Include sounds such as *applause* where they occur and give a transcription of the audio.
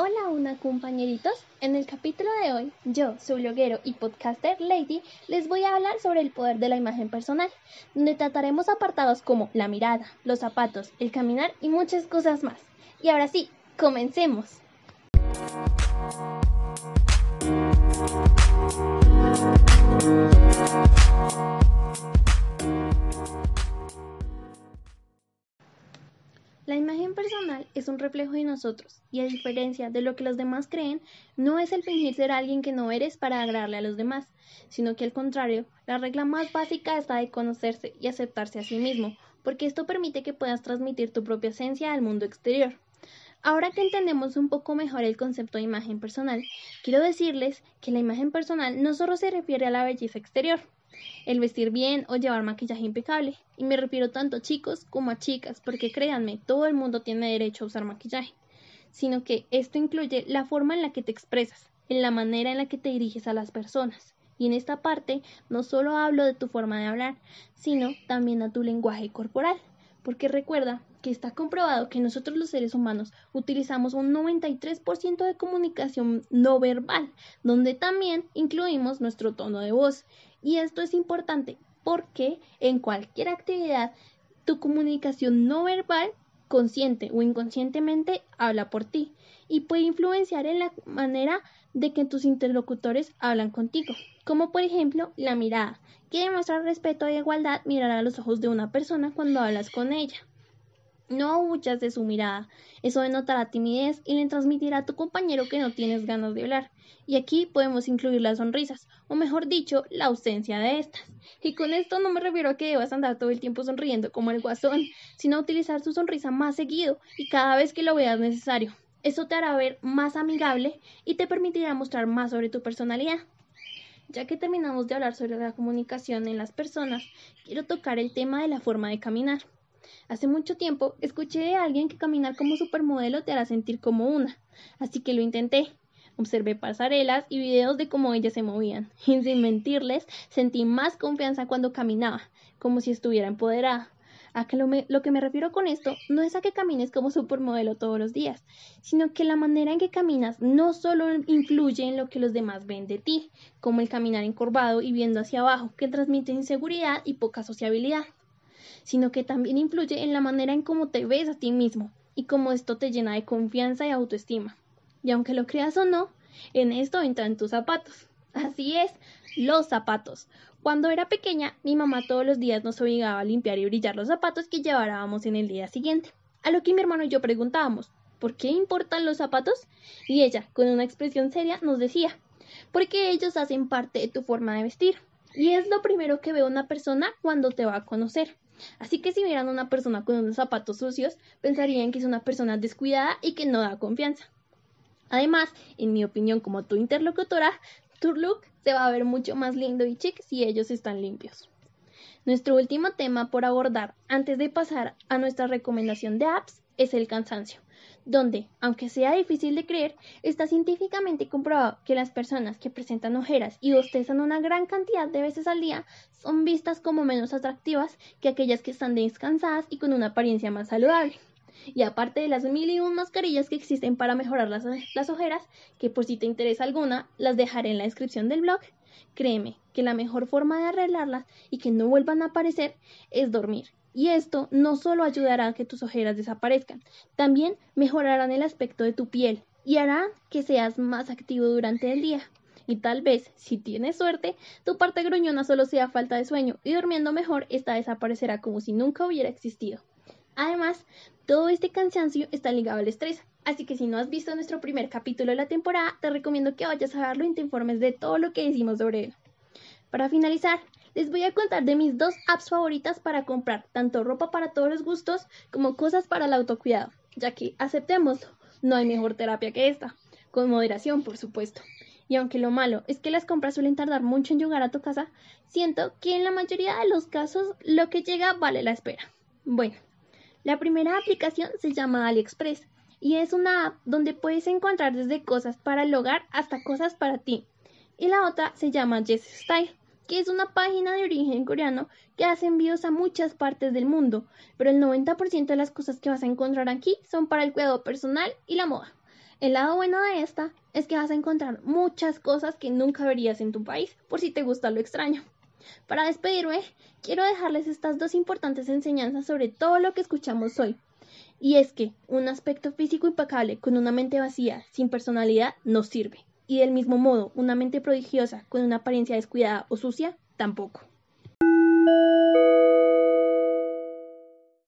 Hola una compañeritos, en el capítulo de hoy yo, su bloguero y podcaster Lady, les voy a hablar sobre el poder de la imagen personal, donde trataremos apartados como la mirada, los zapatos, el caminar y muchas cosas más. Y ahora sí, comencemos. Un reflejo de nosotros y a diferencia de lo que los demás creen, no es el fingir ser alguien que no eres para agradarle a los demás, sino que al contrario, la regla más básica está de conocerse y aceptarse a sí mismo, porque esto permite que puedas transmitir tu propia esencia al mundo exterior. Ahora que entendemos un poco mejor el concepto de imagen personal, quiero decirles que la imagen personal no solo se refiere a la belleza exterior, el vestir bien o llevar maquillaje impecable. Y me refiero tanto a chicos como a chicas, porque créanme, todo el mundo tiene derecho a usar maquillaje. Sino que esto incluye la forma en la que te expresas, en la manera en la que te diriges a las personas. Y en esta parte no solo hablo de tu forma de hablar, sino también a tu lenguaje corporal. Porque recuerda que está comprobado que nosotros los seres humanos utilizamos un 93% de comunicación no verbal, donde también incluimos nuestro tono de voz. Y esto es importante porque en cualquier actividad tu comunicación no verbal, consciente o inconscientemente, habla por ti y puede influenciar en la manera de que tus interlocutores hablan contigo, como por ejemplo la mirada, que demuestra respeto e igualdad mirar a los ojos de una persona cuando hablas con ella. No huyas de su mirada. Eso denotará timidez y le transmitirá a tu compañero que no tienes ganas de hablar. Y aquí podemos incluir las sonrisas, o mejor dicho, la ausencia de estas. Y con esto no me refiero a que debas andar todo el tiempo sonriendo como el guasón, sino a utilizar tu sonrisa más seguido y cada vez que lo veas necesario. Eso te hará ver más amigable y te permitirá mostrar más sobre tu personalidad. Ya que terminamos de hablar sobre la comunicación en las personas, quiero tocar el tema de la forma de caminar. Hace mucho tiempo escuché de alguien que caminar como supermodelo te hará sentir como una, así que lo intenté. Observé pasarelas y videos de cómo ellas se movían, *laughs* y sin mentirles, sentí más confianza cuando caminaba, como si estuviera empoderada. A que lo, lo, que me refiero con esto no es a que camines como supermodelo todos los días, sino que la manera en que caminas no solo influye en lo que los demás ven de ti, como el caminar encorvado y viendo hacia abajo, que transmite inseguridad y poca sociabilidad sino que también influye en la manera en cómo te ves a ti mismo y cómo esto te llena de confianza y autoestima. Y aunque lo creas o no, en esto entran tus zapatos. Así es, los zapatos. Cuando era pequeña, mi mamá todos los días nos obligaba a limpiar y brillar los zapatos que llevábamos en el día siguiente. A lo que mi hermano y yo preguntábamos, ¿por qué importan los zapatos? Y ella, con una expresión seria, nos decía, porque ellos hacen parte de tu forma de vestir. Y es lo primero que ve una persona cuando te va a conocer. Así que si vieran a una persona con unos zapatos sucios, pensarían que es una persona descuidada y que no da confianza. Además, en mi opinión como tu interlocutora, tu look se va a ver mucho más lindo y chic si ellos están limpios. Nuestro último tema por abordar antes de pasar a nuestra recomendación de apps es el cansancio donde, aunque sea difícil de creer, está científicamente comprobado que las personas que presentan ojeras y bostezan una gran cantidad de veces al día son vistas como menos atractivas que aquellas que están descansadas y con una apariencia más saludable. Y aparte de las mil y un mascarillas que existen para mejorar las, ojeras, que por si te interesa alguna, las dejaré en la descripción del blog, créeme que la mejor forma de arreglarlas y que no vuelvan a aparecer es dormir y esto no solo ayudará a que tus ojeras desaparezcan, también mejorarán el aspecto de tu piel y harán que seas más activo durante el día. Y tal vez, si tienes suerte, tu parte gruñona solo sea falta de sueño y durmiendo mejor, esta desaparecerá como si nunca hubiera existido. Además, todo este cansancio está ligado al estrés, así que si no has visto nuestro primer capítulo de la temporada, te recomiendo que vayas a verlo y te informes de todo lo que decimos sobre él. Para finalizar, les voy a contar de mis dos apps favoritas para comprar tanto ropa para todos los gustos como cosas para el autocuidado, ya que aceptémoslo, no hay mejor terapia que esta, con moderación por supuesto. Y aunque lo malo es que las compras suelen tardar mucho en llegar a tu casa, siento que en la mayoría de los casos lo que llega vale la espera. Bueno, la primera aplicación se llama AliExpress y es una app donde puedes encontrar desde cosas para el hogar hasta cosas para ti. Y la otra se llama Jess Style que es una página de origen coreano que hace envíos a muchas partes del mundo, pero el 90% de las cosas que vas a encontrar aquí son para el cuidado personal y la moda. El lado bueno de esta es que vas a encontrar muchas cosas que nunca verías en tu país, por si te gusta lo extraño. Para despedirme, quiero dejarles estas dos importantes enseñanzas sobre todo lo que escuchamos hoy. Y es que un aspecto físico impecable con una mente vacía, sin personalidad, no sirve. Y del mismo modo, una mente prodigiosa con una apariencia descuidada o sucia, tampoco.